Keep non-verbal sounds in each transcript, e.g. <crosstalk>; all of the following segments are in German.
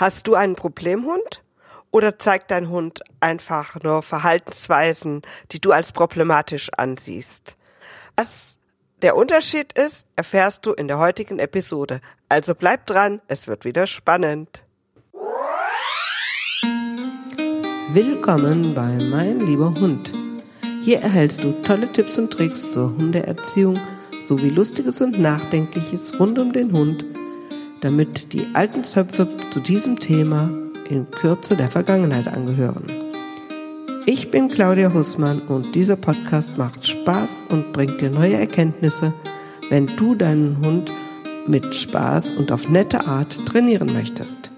Hast du einen Problemhund? Oder zeigt dein Hund einfach nur Verhaltensweisen, die du als problematisch ansiehst? Was der Unterschied ist, erfährst du in der heutigen Episode. Also bleib dran, es wird wieder spannend. Willkommen bei Mein lieber Hund. Hier erhältst du tolle Tipps und Tricks zur Hundeerziehung sowie Lustiges und Nachdenkliches rund um den Hund, damit die alten Zöpfe zu diesem Thema in Kürze der Vergangenheit angehören. Ich bin Claudia Hussmann und dieser Podcast macht Spaß und bringt dir neue Erkenntnisse, wenn du deinen Hund mit Spaß und auf nette Art trainieren möchtest.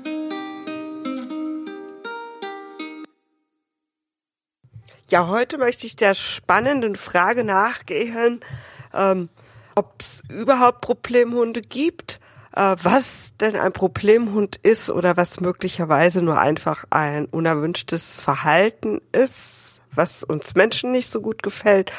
Ja, heute möchte ich der spannenden Frage nachgehen, ähm, ob es überhaupt Problemhunde gibt, äh, was denn ein Problemhund ist oder was möglicherweise nur einfach ein unerwünschtes Verhalten ist, was uns Menschen nicht so gut gefällt,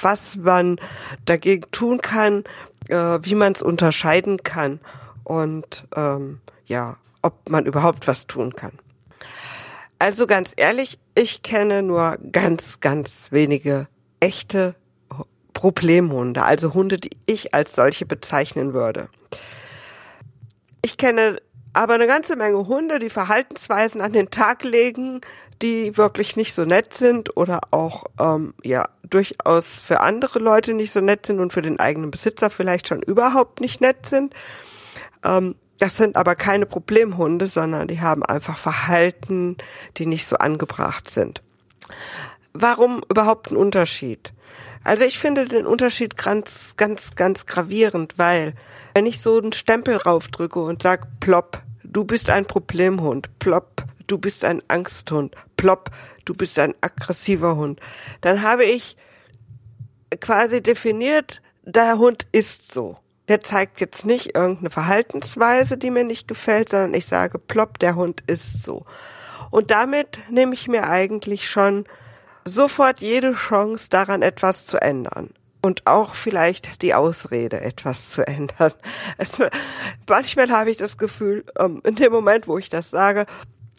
was man dagegen tun kann, äh, wie man es unterscheiden kann und ähm, ja, ob man überhaupt was tun kann. Also ganz ehrlich, ich kenne nur ganz, ganz wenige echte Problemhunde, also Hunde, die ich als solche bezeichnen würde. Ich kenne aber eine ganze Menge Hunde, die Verhaltensweisen an den Tag legen, die wirklich nicht so nett sind oder auch ähm, ja durchaus für andere Leute nicht so nett sind und für den eigenen Besitzer vielleicht schon überhaupt nicht nett sind. Ähm, das sind aber keine Problemhunde, sondern die haben einfach Verhalten, die nicht so angebracht sind. Warum überhaupt ein Unterschied? Also ich finde den Unterschied ganz, ganz, ganz gravierend, weil wenn ich so einen Stempel raufdrücke und sag plopp, du bist ein Problemhund, plopp, du bist ein Angsthund, plopp, du bist ein aggressiver Hund, dann habe ich quasi definiert, der Hund ist so. Der zeigt jetzt nicht irgendeine Verhaltensweise, die mir nicht gefällt, sondern ich sage plopp, der Hund ist so. Und damit nehme ich mir eigentlich schon sofort jede Chance daran etwas zu ändern und auch vielleicht die Ausrede etwas zu <laughs> ändern. Es, manchmal habe ich das Gefühl, ähm, in dem Moment, wo ich das sage,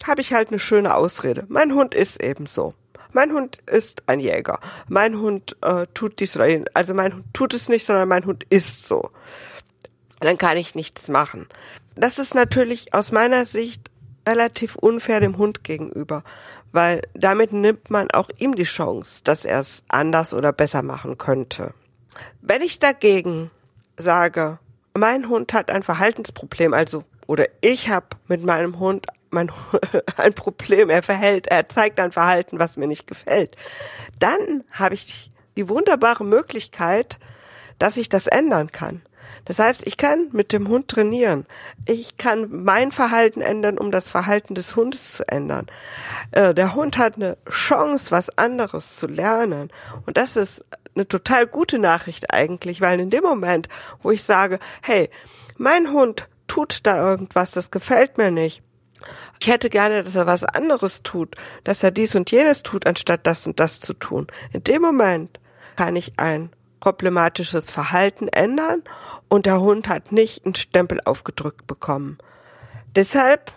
habe ich halt eine schöne Ausrede. Mein Hund ist eben so. Mein Hund ist ein Jäger. Mein Hund äh, tut dies oder jenes. Also mein Hund tut es nicht, sondern mein Hund ist so. Dann kann ich nichts machen. Das ist natürlich aus meiner Sicht relativ unfair dem Hund gegenüber, weil damit nimmt man auch ihm die Chance, dass er es anders oder besser machen könnte. Wenn ich dagegen sage, mein Hund hat ein Verhaltensproblem, also oder ich habe mit meinem Hund mein, <laughs> ein Problem, er verhält, er zeigt ein Verhalten, was mir nicht gefällt, dann habe ich die wunderbare Möglichkeit, dass ich das ändern kann. Das heißt, ich kann mit dem Hund trainieren. Ich kann mein Verhalten ändern, um das Verhalten des Hundes zu ändern. Äh, der Hund hat eine Chance, was anderes zu lernen. Und das ist eine total gute Nachricht eigentlich, weil in dem Moment, wo ich sage, hey, mein Hund tut da irgendwas, das gefällt mir nicht. Ich hätte gerne, dass er was anderes tut, dass er dies und jenes tut, anstatt das und das zu tun. In dem Moment kann ich ein problematisches Verhalten ändern und der Hund hat nicht einen Stempel aufgedrückt bekommen. Deshalb,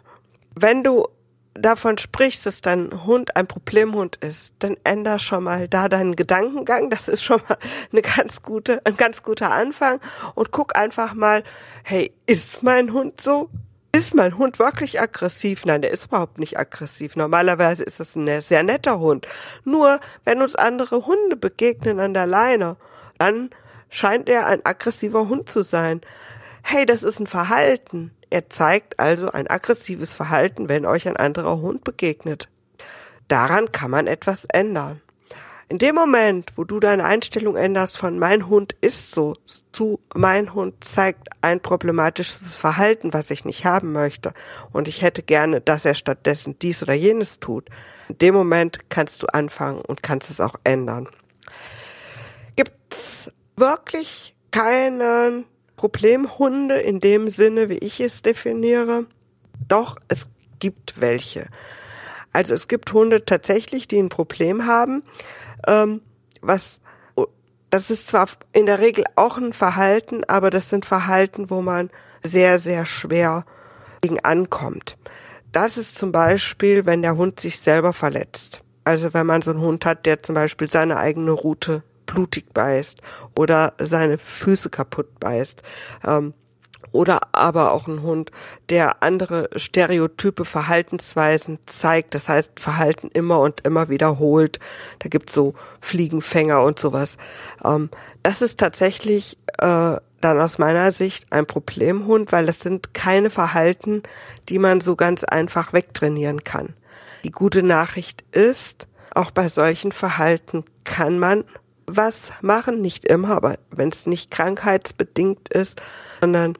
wenn du davon sprichst, dass dein Hund ein Problemhund ist, dann änder schon mal da deinen Gedankengang. Das ist schon mal eine ganz gute, ein ganz guter Anfang. Und guck einfach mal, hey, ist mein Hund so? Ist mein Hund wirklich aggressiv? Nein, der ist überhaupt nicht aggressiv. Normalerweise ist es ein sehr netter Hund. Nur, wenn uns andere Hunde begegnen an der Leine dann scheint er ein aggressiver Hund zu sein. Hey, das ist ein Verhalten. Er zeigt also ein aggressives Verhalten, wenn euch ein anderer Hund begegnet. Daran kann man etwas ändern. In dem Moment, wo du deine Einstellung änderst von mein Hund ist so zu mein Hund zeigt ein problematisches Verhalten, was ich nicht haben möchte und ich hätte gerne, dass er stattdessen dies oder jenes tut, in dem Moment kannst du anfangen und kannst es auch ändern wirklich keine Problemhunde in dem Sinne, wie ich es definiere. Doch, es gibt welche. Also es gibt Hunde tatsächlich, die ein Problem haben, ähm, was das ist zwar in der Regel auch ein Verhalten, aber das sind Verhalten, wo man sehr, sehr schwer gegen ankommt. das ist zum Beispiel, wenn der Hund sich selber verletzt. Also wenn man so einen Hund hat, der zum Beispiel seine eigene Route blutig beißt oder seine Füße kaputt beißt. Ähm, oder aber auch ein Hund, der andere stereotype Verhaltensweisen zeigt, das heißt Verhalten immer und immer wiederholt. Da gibt's so Fliegenfänger und sowas. Ähm, das ist tatsächlich äh, dann aus meiner Sicht ein Problemhund, weil das sind keine Verhalten, die man so ganz einfach wegtrainieren kann. Die gute Nachricht ist, auch bei solchen Verhalten kann man was machen, nicht immer, aber wenn es nicht krankheitsbedingt ist, sondern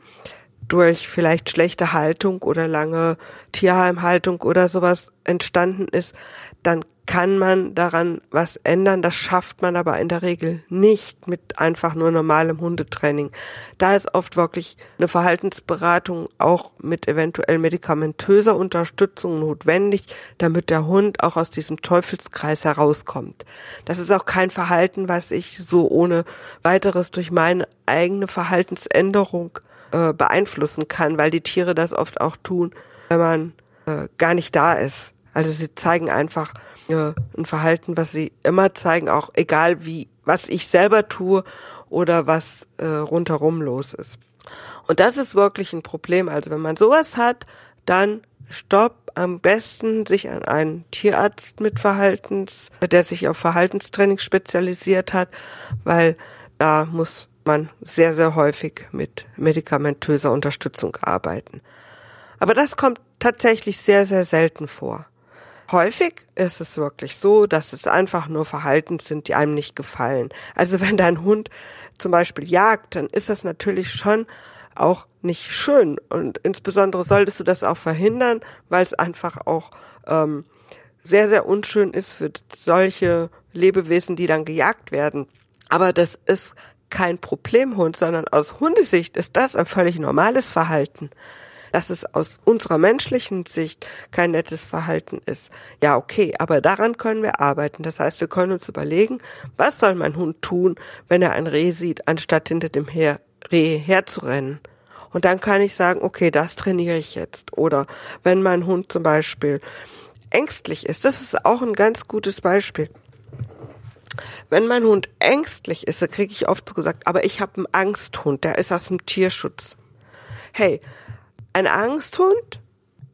durch vielleicht schlechte Haltung oder lange Tierheimhaltung oder sowas entstanden ist, dann kann man daran was ändern. Das schafft man aber in der Regel nicht mit einfach nur normalem Hundetraining. Da ist oft wirklich eine Verhaltensberatung auch mit eventuell medikamentöser Unterstützung notwendig, damit der Hund auch aus diesem Teufelskreis herauskommt. Das ist auch kein Verhalten, was ich so ohne weiteres durch meine eigene Verhaltensänderung äh, beeinflussen kann, weil die Tiere das oft auch tun, wenn man äh, gar nicht da ist. Also sie zeigen einfach äh, ein Verhalten, was sie immer zeigen, auch egal wie, was ich selber tue oder was äh, rundherum los ist. Und das ist wirklich ein Problem. Also wenn man sowas hat, dann stopp, am besten sich an einen Tierarzt mit Verhaltens, der sich auf Verhaltenstraining spezialisiert hat, weil da muss man sehr, sehr häufig mit medikamentöser Unterstützung arbeiten. Aber das kommt tatsächlich sehr, sehr selten vor. Häufig ist es wirklich so, dass es einfach nur Verhalten sind, die einem nicht gefallen. Also wenn dein Hund zum Beispiel jagt, dann ist das natürlich schon auch nicht schön. Und insbesondere solltest du das auch verhindern, weil es einfach auch ähm, sehr, sehr unschön ist für solche Lebewesen, die dann gejagt werden. Aber das ist kein Problemhund, sondern aus Hundesicht ist das ein völlig normales Verhalten dass es aus unserer menschlichen Sicht kein nettes Verhalten ist. Ja, okay, aber daran können wir arbeiten. Das heißt, wir können uns überlegen, was soll mein Hund tun, wenn er ein Reh sieht, anstatt hinter dem Her Reh herzurennen. Und dann kann ich sagen, okay, das trainiere ich jetzt. Oder wenn mein Hund zum Beispiel ängstlich ist, das ist auch ein ganz gutes Beispiel. Wenn mein Hund ängstlich ist, da kriege ich oft so gesagt, aber ich habe einen Angsthund, der ist aus dem Tierschutz. Hey, ein Angsthund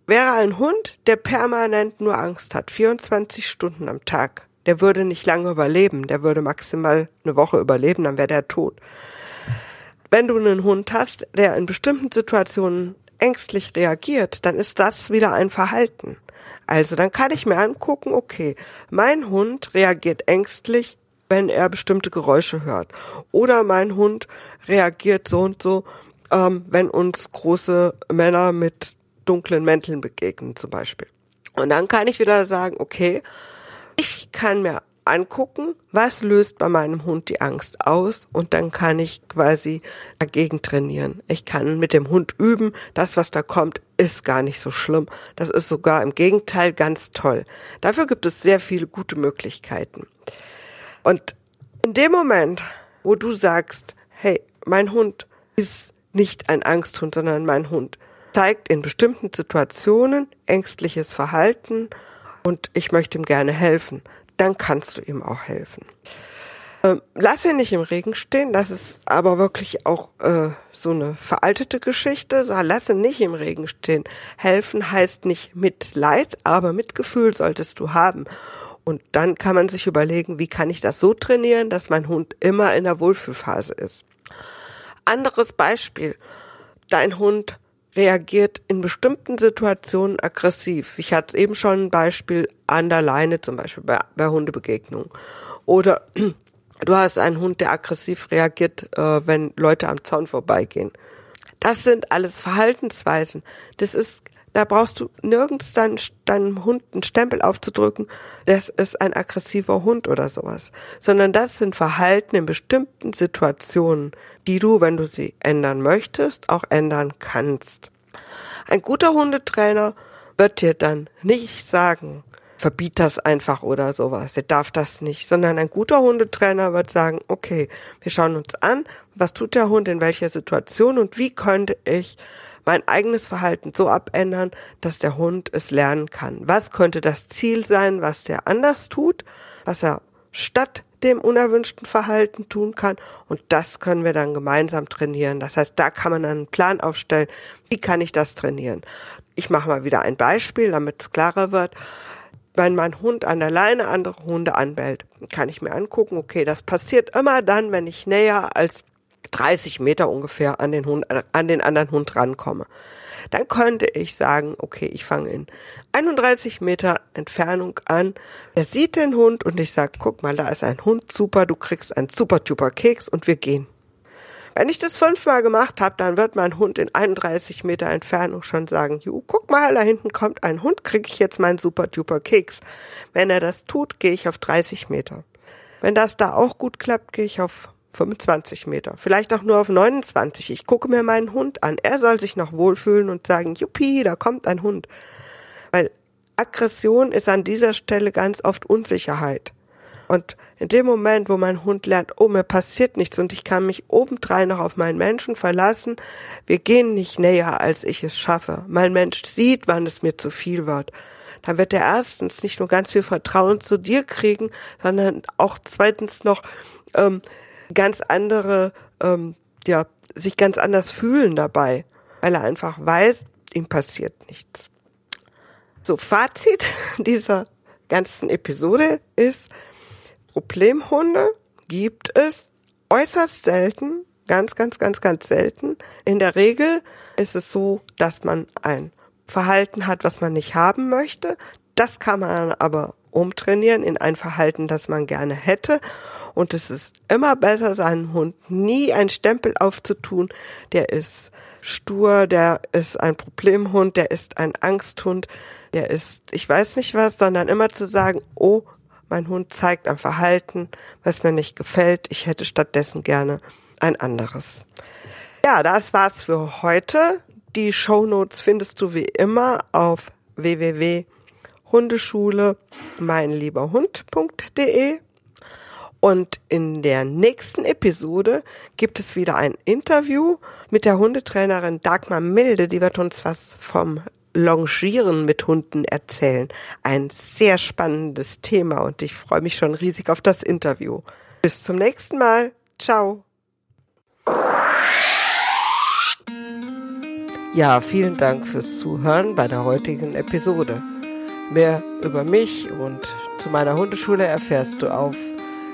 wäre ein Hund, der permanent nur Angst hat, 24 Stunden am Tag. Der würde nicht lange überleben, der würde maximal eine Woche überleben, dann wäre der tot. Wenn du einen Hund hast, der in bestimmten Situationen ängstlich reagiert, dann ist das wieder ein Verhalten. Also dann kann ich mir angucken, okay, mein Hund reagiert ängstlich, wenn er bestimmte Geräusche hört. Oder mein Hund reagiert so und so, ähm, wenn uns große Männer mit dunklen Mänteln begegnen zum Beispiel. Und dann kann ich wieder sagen, okay, ich kann mir angucken, was löst bei meinem Hund die Angst aus und dann kann ich quasi dagegen trainieren. Ich kann mit dem Hund üben, das, was da kommt, ist gar nicht so schlimm. Das ist sogar im Gegenteil ganz toll. Dafür gibt es sehr viele gute Möglichkeiten. Und in dem Moment, wo du sagst, hey, mein Hund ist nicht ein Angsthund, sondern mein Hund. Zeigt in bestimmten Situationen ängstliches Verhalten und ich möchte ihm gerne helfen. Dann kannst du ihm auch helfen. Ähm, lass ihn nicht im Regen stehen, das ist aber wirklich auch äh, so eine veraltete Geschichte. Lass ihn nicht im Regen stehen. Helfen heißt nicht Mitleid, aber Mitgefühl solltest du haben. Und dann kann man sich überlegen, wie kann ich das so trainieren, dass mein Hund immer in der Wohlfühlphase ist. Anderes Beispiel. Dein Hund reagiert in bestimmten Situationen aggressiv. Ich hatte eben schon ein Beispiel an der Leine, zum Beispiel bei, bei Hundebegegnungen. Oder <clears throat> du hast einen Hund, der aggressiv reagiert, äh, wenn Leute am Zaun vorbeigehen. Das sind alles Verhaltensweisen. Das ist da brauchst du nirgends dein, deinem Hund einen Stempel aufzudrücken, das ist ein aggressiver Hund oder sowas. Sondern das sind Verhalten in bestimmten Situationen, die du, wenn du sie ändern möchtest, auch ändern kannst. Ein guter Hundetrainer wird dir dann nicht sagen, verbiet das einfach oder sowas. Der darf das nicht, sondern ein guter Hundetrainer wird sagen, okay, wir schauen uns an, was tut der Hund in welcher Situation und wie könnte ich mein eigenes Verhalten so abändern, dass der Hund es lernen kann. Was könnte das Ziel sein, was der anders tut, was er statt dem unerwünschten Verhalten tun kann. Und das können wir dann gemeinsam trainieren. Das heißt, da kann man einen Plan aufstellen. Wie kann ich das trainieren? Ich mache mal wieder ein Beispiel, damit es klarer wird. Wenn mein Hund an der Leine andere Hunde anbellt, kann ich mir angucken, okay, das passiert immer dann, wenn ich näher als 30 Meter ungefähr an den Hund, an den anderen Hund rankomme. Dann könnte ich sagen, okay, ich fange in 31 Meter Entfernung an. Er sieht den Hund und ich sage, guck mal, da ist ein Hund, super, du kriegst einen super duper Keks und wir gehen. Wenn ich das fünfmal gemacht habe, dann wird mein Hund in 31 Meter Entfernung schon sagen, Ju, guck mal, da hinten kommt ein Hund, kriege ich jetzt meinen super duper Keks. Wenn er das tut, gehe ich auf 30 Meter. Wenn das da auch gut klappt, gehe ich auf 25 Meter, vielleicht auch nur auf 29. Ich gucke mir meinen Hund an. Er soll sich noch wohlfühlen und sagen, Juppie, da kommt ein Hund. Weil Aggression ist an dieser Stelle ganz oft Unsicherheit. Und in dem Moment, wo mein Hund lernt, oh, mir passiert nichts und ich kann mich obendrein noch auf meinen Menschen verlassen, wir gehen nicht näher, als ich es schaffe. Mein Mensch sieht, wann es mir zu viel wird. Dann wird er erstens nicht nur ganz viel Vertrauen zu dir kriegen, sondern auch zweitens noch ähm, ganz andere, ähm, ja, sich ganz anders fühlen dabei, weil er einfach weiß, ihm passiert nichts. So, Fazit <laughs> dieser ganzen Episode ist, Problemhunde gibt es äußerst selten, ganz, ganz, ganz, ganz selten. In der Regel ist es so, dass man ein Verhalten hat, was man nicht haben möchte. Das kann man aber umtrainieren in ein Verhalten, das man gerne hätte. Und es ist immer besser, seinem Hund nie einen Stempel aufzutun. Der ist stur, der ist ein Problemhund, der ist ein Angsthund, der ist, ich weiß nicht was, sondern immer zu sagen, oh, mein Hund zeigt ein Verhalten, was mir nicht gefällt. Ich hätte stattdessen gerne ein anderes. Ja, das war's für heute. Die Show Notes findest du wie immer auf www Hundeschule meinlieberhund.de und in der nächsten Episode gibt es wieder ein Interview mit der Hundetrainerin Dagmar Milde, die wird uns was vom Longieren mit Hunden erzählen. Ein sehr spannendes Thema und ich freue mich schon riesig auf das Interview. Bis zum nächsten Mal. Ciao. Ja, vielen Dank fürs Zuhören bei der heutigen Episode. Mehr über mich und zu meiner Hundeschule erfährst du auf